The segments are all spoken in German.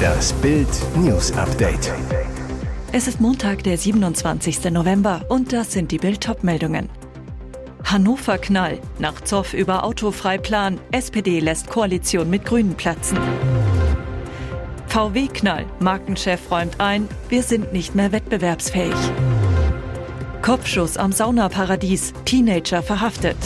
Das Bild News Update. Es ist Montag, der 27. November und das sind die Bild meldungen Hannover Knall. Nach Zoff über Autofreiplan. SPD lässt Koalition mit Grünen platzen. VW Knall. Markenchef räumt ein, wir sind nicht mehr wettbewerbsfähig. Kopfschuss am Saunaparadies. Teenager verhaftet.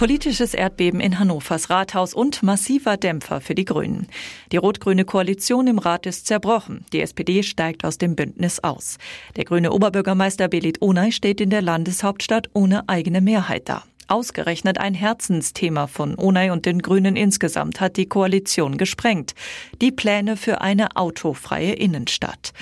Politisches Erdbeben in Hannovers Rathaus und massiver Dämpfer für die Grünen. Die rot-grüne Koalition im Rat ist zerbrochen. Die SPD steigt aus dem Bündnis aus. Der grüne Oberbürgermeister Belit Onay steht in der Landeshauptstadt ohne eigene Mehrheit da. Ausgerechnet ein Herzensthema von Onay und den Grünen insgesamt hat die Koalition gesprengt. Die Pläne für eine autofreie Innenstadt.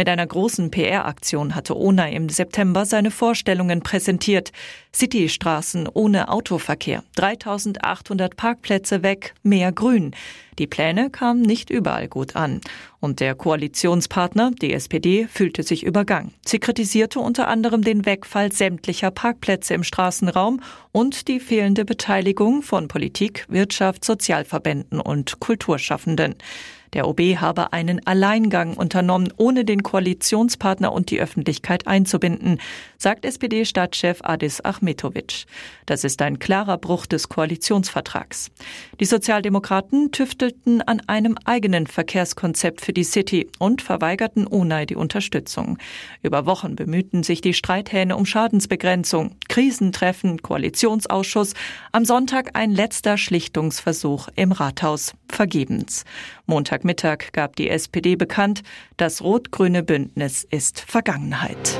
Mit einer großen PR-Aktion hatte Onay im September seine Vorstellungen präsentiert. Citystraßen ohne Autoverkehr, 3800 Parkplätze weg, mehr Grün. Die Pläne kamen nicht überall gut an. Und der Koalitionspartner, die SPD, fühlte sich übergangen. Sie kritisierte unter anderem den Wegfall sämtlicher Parkplätze im Straßenraum und die fehlende Beteiligung von Politik, Wirtschaft, Sozialverbänden und Kulturschaffenden. Der OB habe einen Alleingang unternommen, ohne den Koalitionspartner und die Öffentlichkeit einzubinden, sagt SPD-Stadtchef Adis Achmetovic. Das ist ein klarer Bruch des Koalitionsvertrags. Die Sozialdemokraten tüftelten an einem eigenen Verkehrskonzept für die City und verweigerten Unai die Unterstützung. Über Wochen bemühten sich die Streithähne um Schadensbegrenzung, Krisentreffen, Koalitionsausschuss, am Sonntag ein letzter Schlichtungsversuch im Rathaus. Vergebens. Montagmittag gab die SPD bekannt, das rot-grüne Bündnis ist Vergangenheit.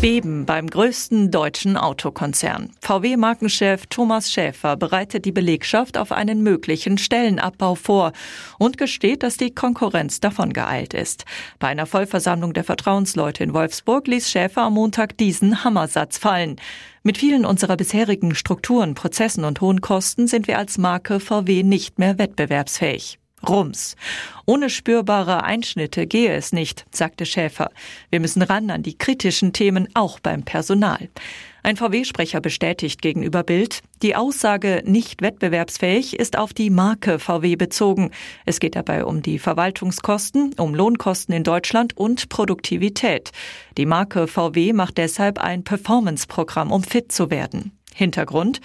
Beben beim größten deutschen Autokonzern. VW-Markenchef Thomas Schäfer bereitet die Belegschaft auf einen möglichen Stellenabbau vor und gesteht, dass die Konkurrenz davon geeilt ist. Bei einer Vollversammlung der Vertrauensleute in Wolfsburg ließ Schäfer am Montag diesen Hammersatz fallen. Mit vielen unserer bisherigen Strukturen, Prozessen und hohen Kosten sind wir als Marke VW nicht mehr wettbewerbsfähig. Rums. Ohne spürbare Einschnitte gehe es nicht, sagte Schäfer. Wir müssen ran an die kritischen Themen, auch beim Personal. Ein VW-Sprecher bestätigt gegenüber Bild, die Aussage nicht wettbewerbsfähig ist auf die Marke VW bezogen. Es geht dabei um die Verwaltungskosten, um Lohnkosten in Deutschland und Produktivität. Die Marke VW macht deshalb ein Performance-Programm, um fit zu werden. Hintergrund.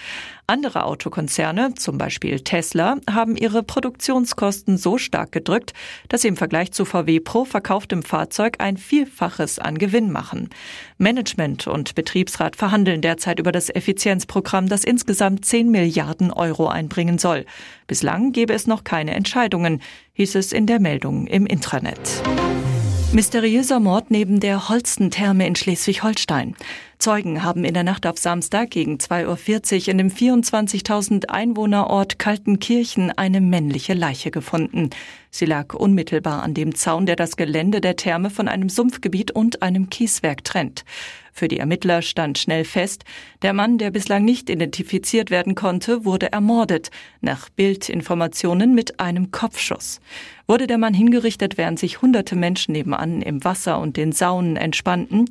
Andere Autokonzerne, zum Beispiel Tesla, haben ihre Produktionskosten so stark gedrückt, dass sie im Vergleich zu VW pro verkauftem Fahrzeug ein Vielfaches an Gewinn machen. Management und Betriebsrat verhandeln derzeit über das Effizienzprogramm, das insgesamt 10 Milliarden Euro einbringen soll. Bislang gebe es noch keine Entscheidungen, hieß es in der Meldung im Intranet. Mysteriöser Mord neben der Holstentherme in Schleswig-Holstein. Zeugen haben in der Nacht auf Samstag gegen 2.40 Uhr in dem 24.000 Einwohnerort Kaltenkirchen eine männliche Leiche gefunden. Sie lag unmittelbar an dem Zaun, der das Gelände der Therme von einem Sumpfgebiet und einem Kieswerk trennt. Für die Ermittler stand schnell fest, der Mann, der bislang nicht identifiziert werden konnte, wurde ermordet, nach Bildinformationen mit einem Kopfschuss. Wurde der Mann hingerichtet, während sich hunderte Menschen nebenan im Wasser und den Saunen entspannten?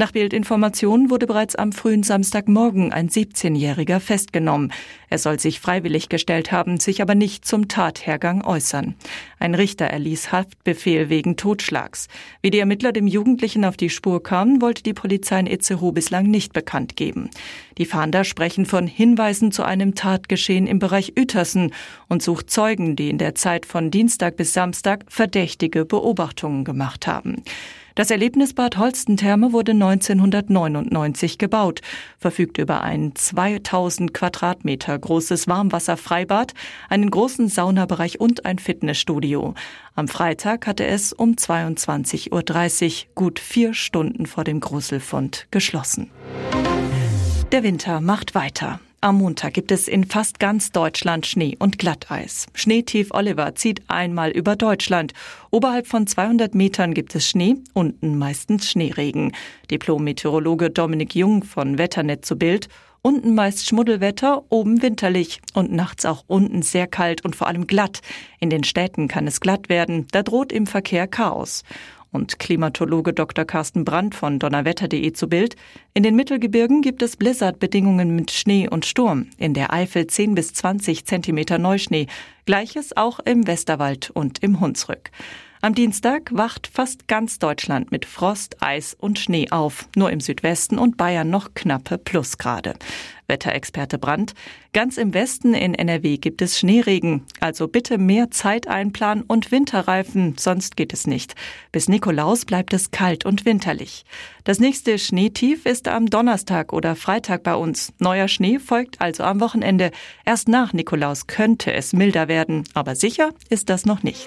Nach Bildinformationen wurde bereits am frühen Samstagmorgen ein 17-Jähriger festgenommen. Er soll sich freiwillig gestellt haben, sich aber nicht zum Tathergang äußern. Ein Richter erließ Haftbefehl wegen Totschlags. Wie die Ermittler dem Jugendlichen auf die Spur kamen, wollte die Polizei in Itzehoe bislang nicht bekannt geben. Die Fahnder sprechen von Hinweisen zu einem Tatgeschehen im Bereich Uetersen und sucht Zeugen, die in der Zeit von Dienstag bis Samstag verdächtige Beobachtungen gemacht haben. Das Erlebnisbad Holstentherme wurde 1999 gebaut, verfügt über ein 2000 Quadratmeter großes Warmwasserfreibad, einen großen Saunabereich und ein Fitnessstudio. Am Freitag hatte es um 22.30 Uhr, gut vier Stunden vor dem Gruselfund, geschlossen. Der Winter macht weiter. Am Montag gibt es in fast ganz Deutschland Schnee und Glatteis. Schneetief Oliver zieht einmal über Deutschland. Oberhalb von 200 Metern gibt es Schnee, unten meistens Schneeregen. Diplom-Meteorologe Dominik Jung von Wetternet zu Bild. Unten meist Schmuddelwetter, oben winterlich und nachts auch unten sehr kalt und vor allem glatt. In den Städten kann es glatt werden, da droht im Verkehr Chaos. Und Klimatologe Dr. Carsten Brandt von donnerwetter.de zu Bild. In den Mittelgebirgen gibt es Blizzard-Bedingungen mit Schnee und Sturm. In der Eifel 10 bis 20 Zentimeter Neuschnee. Gleiches auch im Westerwald und im Hunsrück. Am Dienstag wacht fast ganz Deutschland mit Frost, Eis und Schnee auf. Nur im Südwesten und Bayern noch knappe Plusgrade. Wetterexperte Brandt. Ganz im Westen in NRW gibt es Schneeregen. Also bitte mehr Zeit einplanen und Winterreifen, sonst geht es nicht. Bis Nikolaus bleibt es kalt und winterlich. Das nächste Schneetief ist am Donnerstag oder Freitag bei uns. Neuer Schnee folgt also am Wochenende. Erst nach Nikolaus könnte es milder werden, aber sicher ist das noch nicht.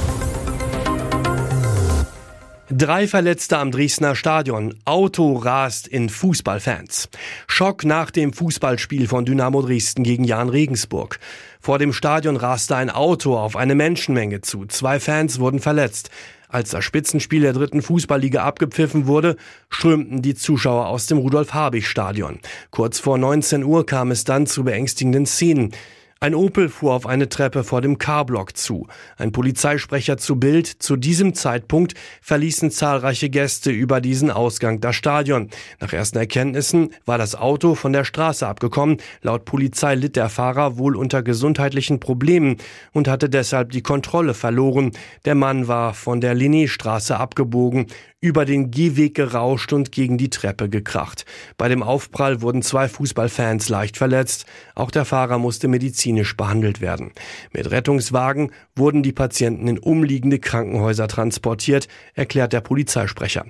Drei Verletzte am Dresdner Stadion. Auto rast in Fußballfans. Schock nach dem Fußballspiel von Dynamo Dresden gegen Jan Regensburg. Vor dem Stadion raste ein Auto auf eine Menschenmenge zu. Zwei Fans wurden verletzt. Als das Spitzenspiel der dritten Fußballliga abgepfiffen wurde, strömten die Zuschauer aus dem Rudolf-Habich-Stadion. Kurz vor 19 Uhr kam es dann zu beängstigenden Szenen. Ein Opel fuhr auf eine Treppe vor dem K-Block zu. Ein Polizeisprecher zu Bild. Zu diesem Zeitpunkt verließen zahlreiche Gäste über diesen Ausgang das Stadion. Nach ersten Erkenntnissen war das Auto von der Straße abgekommen. Laut Polizei litt der Fahrer wohl unter gesundheitlichen Problemen und hatte deshalb die Kontrolle verloren. Der Mann war von der Linnéstraße abgebogen über den Gehweg gerauscht und gegen die Treppe gekracht. Bei dem Aufprall wurden zwei Fußballfans leicht verletzt. Auch der Fahrer musste medizinisch behandelt werden. Mit Rettungswagen wurden die Patienten in umliegende Krankenhäuser transportiert, erklärt der Polizeisprecher.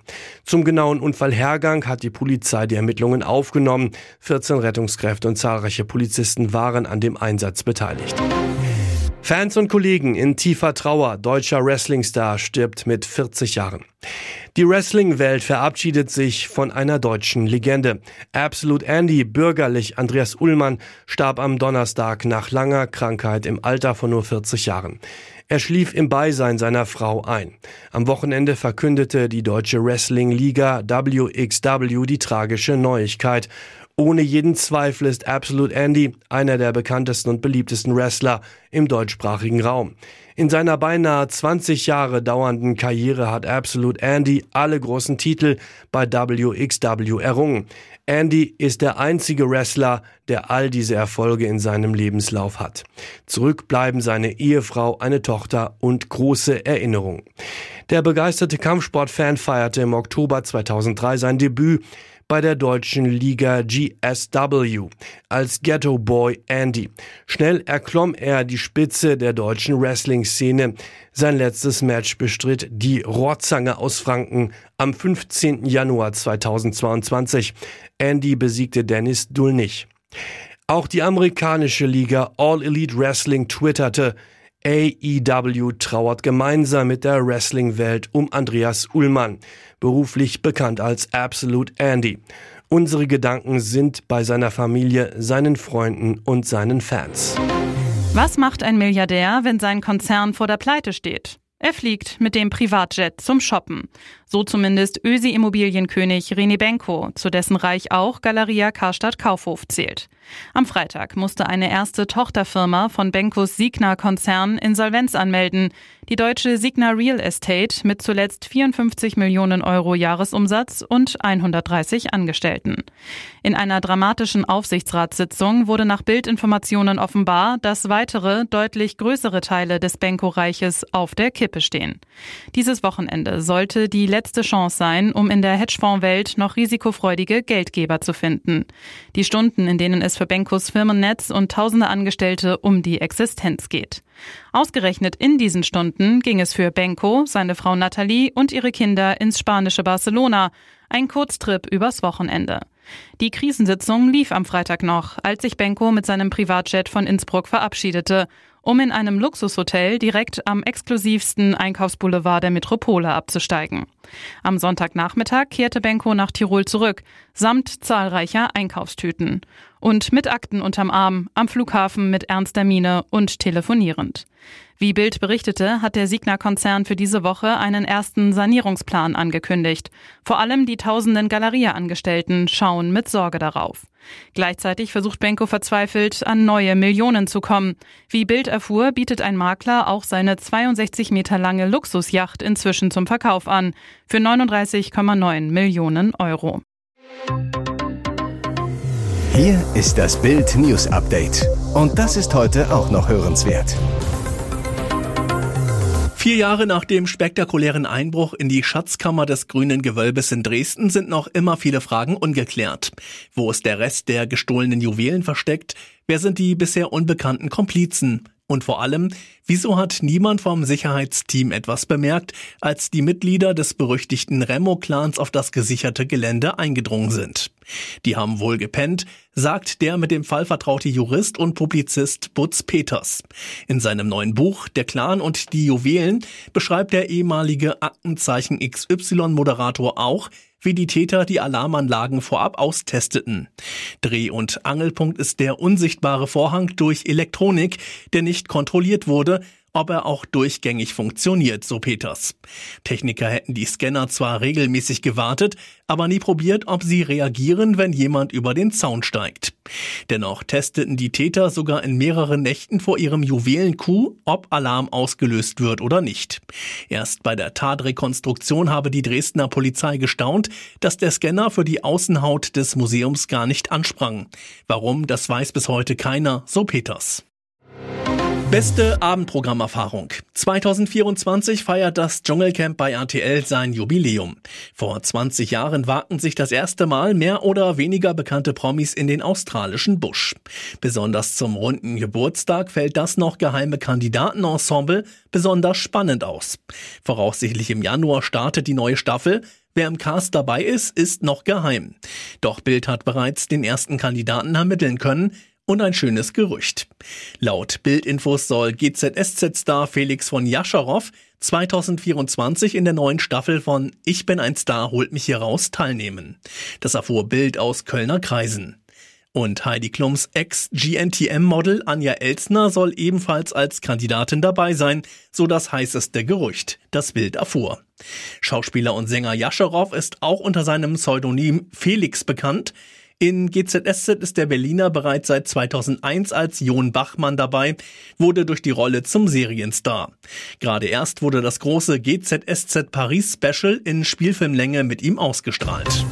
Zum genauen Unfallhergang hat die Polizei die Ermittlungen aufgenommen. 14 Rettungskräfte und zahlreiche Polizisten waren an dem Einsatz beteiligt. Fans und Kollegen in tiefer Trauer. Deutscher Wrestlingstar stirbt mit 40 Jahren. Die Wrestling-Welt verabschiedet sich von einer deutschen Legende. Absolute Andy, bürgerlich Andreas Ullmann, starb am Donnerstag nach langer Krankheit im Alter von nur 40 Jahren. Er schlief im Beisein seiner Frau ein. Am Wochenende verkündete die deutsche Wrestling-Liga WXW die tragische Neuigkeit. Ohne jeden Zweifel ist Absolute Andy einer der bekanntesten und beliebtesten Wrestler im deutschsprachigen Raum. In seiner beinahe 20 Jahre dauernden Karriere hat Absolute Andy alle großen Titel bei WXW errungen. Andy ist der einzige Wrestler, der all diese Erfolge in seinem Lebenslauf hat. Zurück bleiben seine Ehefrau, eine Tochter und große Erinnerungen. Der begeisterte Kampfsportfan feierte im Oktober 2003 sein Debüt bei der deutschen Liga GSW als Ghetto Boy Andy. Schnell erklomm er die Spitze der deutschen Wrestling-Szene. Sein letztes Match bestritt die Rohrzange aus Franken am 15. Januar 2022. Andy besiegte Dennis Dulnich. Auch die amerikanische Liga All Elite Wrestling twitterte, AEW trauert gemeinsam mit der Wrestling-Welt um Andreas Ullmann, beruflich bekannt als Absolute Andy. Unsere Gedanken sind bei seiner Familie, seinen Freunden und seinen Fans. Was macht ein Milliardär, wenn sein Konzern vor der Pleite steht? Er fliegt mit dem Privatjet zum Shoppen. So zumindest Ösi-Immobilienkönig René Benko, zu dessen Reich auch Galeria Karstadt Kaufhof zählt. Am Freitag musste eine erste Tochterfirma von Benkos Signa-Konzern Insolvenz anmelden. Die deutsche Signa Real Estate mit zuletzt 54 Millionen Euro Jahresumsatz und 130 Angestellten. In einer dramatischen Aufsichtsratssitzung wurde nach Bildinformationen offenbar, dass weitere, deutlich größere Teile des Benko-Reiches auf der Kippe stehen. Dieses Wochenende sollte die letzte Chance sein, um in der Hedgefondswelt noch risikofreudige Geldgeber zu finden. Die Stunden, in denen es für Benkos Firmennetz und tausende Angestellte um die Existenz geht. Ausgerechnet in diesen Stunden ging es für Benko, seine Frau Nathalie und ihre Kinder ins spanische Barcelona, ein Kurztrip übers Wochenende. Die Krisensitzung lief am Freitag noch, als sich Benko mit seinem Privatjet von Innsbruck verabschiedete um in einem Luxushotel direkt am exklusivsten Einkaufsboulevard der Metropole abzusteigen. Am Sonntagnachmittag kehrte Benko nach Tirol zurück, samt zahlreicher Einkaufstüten. Und mit Akten unterm Arm, am Flughafen mit ernster Miene und telefonierend. Wie Bild berichtete, hat der Signa-Konzern für diese Woche einen ersten Sanierungsplan angekündigt. Vor allem die tausenden Galeria-Angestellten schauen mit Sorge darauf. Gleichzeitig versucht Benko verzweifelt, an neue Millionen zu kommen. Wie Bild erfuhr, bietet ein Makler auch seine 62 Meter lange Luxusjacht inzwischen zum Verkauf an. Für 39,9 Millionen Euro. Hier ist das Bild News Update. Und das ist heute auch noch hörenswert. Vier Jahre nach dem spektakulären Einbruch in die Schatzkammer des Grünen Gewölbes in Dresden sind noch immer viele Fragen ungeklärt. Wo ist der Rest der gestohlenen Juwelen versteckt? Wer sind die bisher unbekannten Komplizen? Und vor allem, wieso hat niemand vom Sicherheitsteam etwas bemerkt, als die Mitglieder des berüchtigten Remo-Clans auf das gesicherte Gelände eingedrungen sind? Die haben wohl gepennt, sagt der mit dem Fall vertraute Jurist und Publizist Butz Peters. In seinem neuen Buch Der Clan und die Juwelen beschreibt der ehemalige Aktenzeichen XY-Moderator auch, wie die Täter die Alarmanlagen vorab austesteten. Dreh- und Angelpunkt ist der unsichtbare Vorhang durch Elektronik, der nicht kontrolliert wurde, ob er auch durchgängig funktioniert, so Peters. Techniker hätten die Scanner zwar regelmäßig gewartet, aber nie probiert, ob sie reagieren, wenn jemand über den Zaun steigt. Dennoch testeten die Täter sogar in mehreren Nächten vor ihrem Juwelenkuh, ob Alarm ausgelöst wird oder nicht. Erst bei der Tatrekonstruktion habe die Dresdner Polizei gestaunt, dass der Scanner für die Außenhaut des Museums gar nicht ansprang. Warum, das weiß bis heute keiner, so Peters. Beste Abendprogrammerfahrung. 2024 feiert das Dschungelcamp bei RTL sein Jubiläum. Vor 20 Jahren wagten sich das erste Mal mehr oder weniger bekannte Promis in den australischen Busch. Besonders zum runden Geburtstag fällt das noch geheime Kandidatenensemble besonders spannend aus. Voraussichtlich im Januar startet die neue Staffel. Wer im Cast dabei ist, ist noch geheim. Doch Bild hat bereits den ersten Kandidaten ermitteln können und ein schönes Gerücht. Laut Bildinfos soll GZSZ-Star Felix von Jascharow 2024 in der neuen Staffel von Ich bin ein Star, holt mich hier raus teilnehmen. Das erfuhr Bild aus Kölner Kreisen. Und Heidi Klums Ex-GNTM-Model Anja Elsner soll ebenfalls als Kandidatin dabei sein, so das heißeste Gerücht, das Bild erfuhr. Schauspieler und Sänger Jascharow ist auch unter seinem Pseudonym Felix bekannt. In GZSZ ist der Berliner bereits seit 2001 als Jon Bachmann dabei, wurde durch die Rolle zum Serienstar. Gerade erst wurde das große GZSZ Paris Special in Spielfilmlänge mit ihm ausgestrahlt.